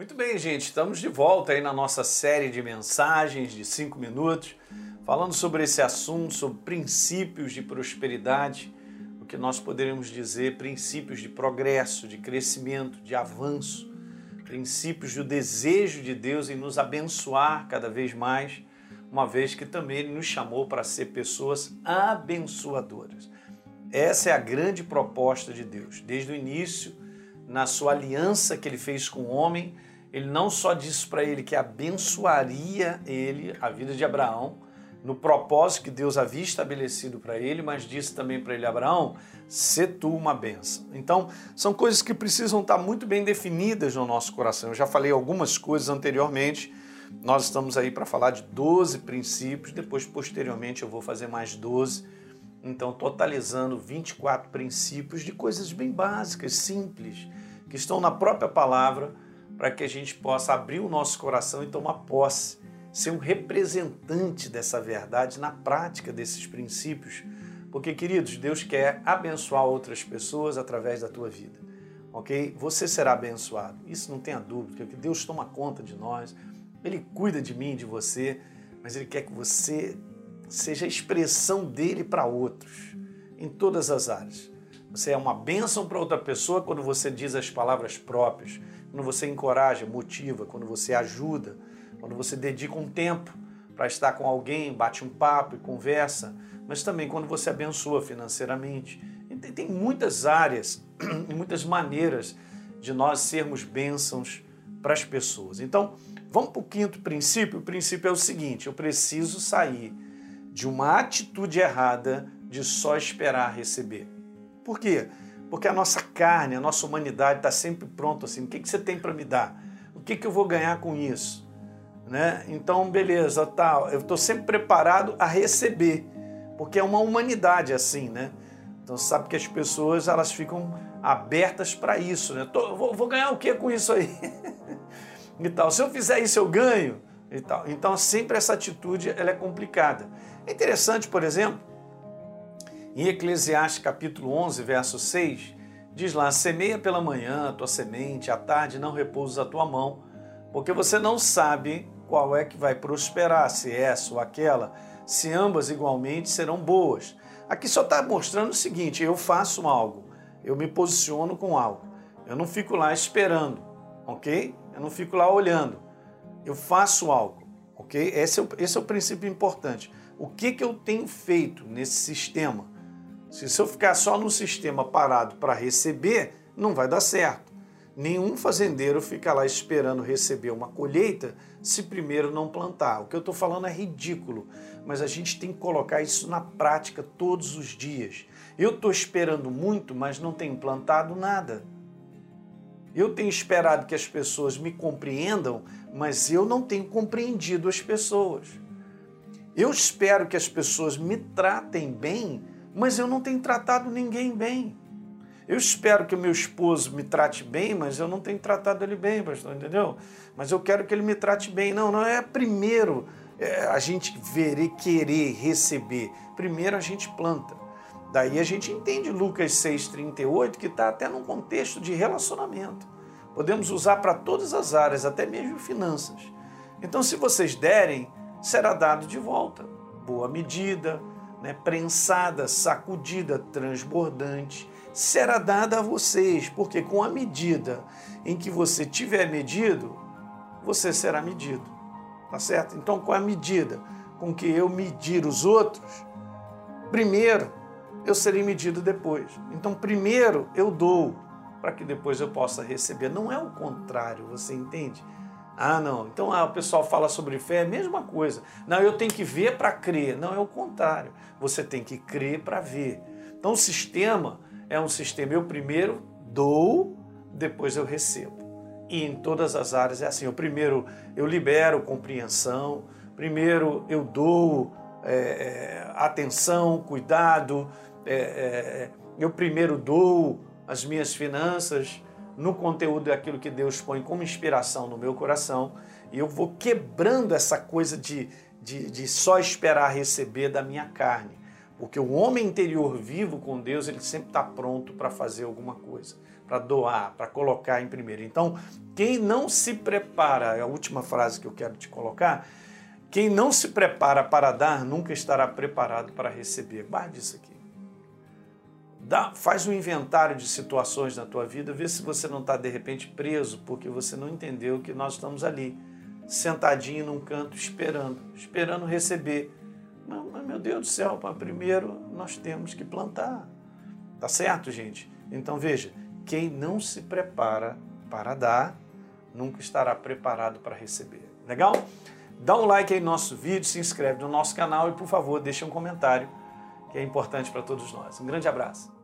Muito bem, gente, estamos de volta aí na nossa série de mensagens de cinco minutos, falando sobre esse assunto, sobre princípios de prosperidade, o que nós poderíamos dizer, princípios de progresso, de crescimento, de avanço, princípios do desejo de Deus em nos abençoar cada vez mais, uma vez que também Ele nos chamou para ser pessoas abençoadoras. Essa é a grande proposta de Deus, desde o início, na sua aliança que Ele fez com o homem ele não só disse para ele que abençoaria ele, a vida de Abraão, no propósito que Deus havia estabelecido para ele, mas disse também para ele, Abraão, se tu uma benção. Então, são coisas que precisam estar muito bem definidas no nosso coração. Eu já falei algumas coisas anteriormente, nós estamos aí para falar de 12 princípios, depois, posteriormente, eu vou fazer mais 12. Então, totalizando 24 princípios de coisas bem básicas, simples, que estão na própria palavra para que a gente possa abrir o nosso coração e tomar posse, ser um representante dessa verdade na prática desses princípios. Porque, queridos, Deus quer abençoar outras pessoas através da tua vida. Ok? Você será abençoado. Isso não tenha dúvida, porque Deus toma conta de nós, Ele cuida de mim, de você, mas Ele quer que você seja a expressão dele para outros, em todas as áreas. Você é uma bênção para outra pessoa quando você diz as palavras próprias quando você encoraja, motiva, quando você ajuda, quando você dedica um tempo para estar com alguém, bate um papo e conversa, mas também quando você abençoa financeiramente. Tem muitas áreas, muitas maneiras de nós sermos bênçãos para as pessoas. Então, vamos para o quinto princípio. O princípio é o seguinte: eu preciso sair de uma atitude errada de só esperar receber. Por quê? Porque a nossa carne, a nossa humanidade está sempre pronto assim. O que, que você tem para me dar? O que, que eu vou ganhar com isso? Né? Então, beleza, tá, eu estou sempre preparado a receber, porque é uma humanidade assim, né? Então, sabe que as pessoas elas ficam abertas para isso, né? Tô, vou, vou, ganhar o que com isso aí? e tal. Se eu fizer isso, eu ganho e tal. Então, sempre essa atitude ela é complicada. É interessante, por exemplo, em Eclesiastes capítulo 11, verso 6, diz lá: Semeia pela manhã a tua semente, à tarde não repousa a tua mão, porque você não sabe qual é que vai prosperar, se essa ou aquela, se ambas igualmente serão boas. Aqui só está mostrando o seguinte: eu faço algo, eu me posiciono com algo, eu não fico lá esperando, ok? Eu não fico lá olhando, eu faço algo, ok? Esse é o, esse é o princípio importante. O que, que eu tenho feito nesse sistema? Se eu ficar só no sistema parado para receber, não vai dar certo. Nenhum fazendeiro fica lá esperando receber uma colheita se primeiro não plantar. O que eu estou falando é ridículo, mas a gente tem que colocar isso na prática todos os dias. Eu estou esperando muito, mas não tenho plantado nada. Eu tenho esperado que as pessoas me compreendam, mas eu não tenho compreendido as pessoas. Eu espero que as pessoas me tratem bem, mas eu não tenho tratado ninguém bem. Eu espero que o meu esposo me trate bem, mas eu não tenho tratado ele bem, pastor, entendeu? Mas eu quero que ele me trate bem. Não, não é primeiro é, a gente ver querer receber. Primeiro a gente planta. Daí a gente entende Lucas 6,38, que está até num contexto de relacionamento. Podemos usar para todas as áreas, até mesmo finanças. Então, se vocês derem, será dado de volta. Boa medida, né, prensada, sacudida, transbordante, será dada a vocês, porque com a medida em que você tiver medido, você será medido. Tá certo? Então, com a medida com que eu medir os outros, primeiro eu serei medido depois. Então, primeiro eu dou para que depois eu possa receber. Não é o contrário, você entende? Ah, não. Então ah, o pessoal fala sobre fé, é a mesma coisa. Não, eu tenho que ver para crer. Não, é o contrário. Você tem que crer para ver. Então o sistema é um sistema. Eu primeiro dou, depois eu recebo. E em todas as áreas é assim. Eu primeiro eu libero compreensão, primeiro eu dou é, é, atenção, cuidado, é, é eu primeiro dou as minhas finanças no conteúdo daquilo que Deus põe como inspiração no meu coração e eu vou quebrando essa coisa de, de, de só esperar receber da minha carne. Porque o homem interior vivo com Deus, ele sempre está pronto para fazer alguma coisa, para doar, para colocar em primeiro. Então, quem não se prepara, é a última frase que eu quero te colocar, quem não se prepara para dar, nunca estará preparado para receber. Guarde isso aqui. Dá, faz um inventário de situações na tua vida, vê se você não está de repente preso porque você não entendeu que nós estamos ali, sentadinho num canto, esperando, esperando receber mas, meu Deus do céu, primeiro nós temos que plantar. Tá certo, gente? Então veja, quem não se prepara para dar, nunca estará preparado para receber. Legal? Dá um like aí no nosso vídeo, se inscreve no nosso canal e, por favor, deixa um comentário, que é importante para todos nós. Um grande abraço.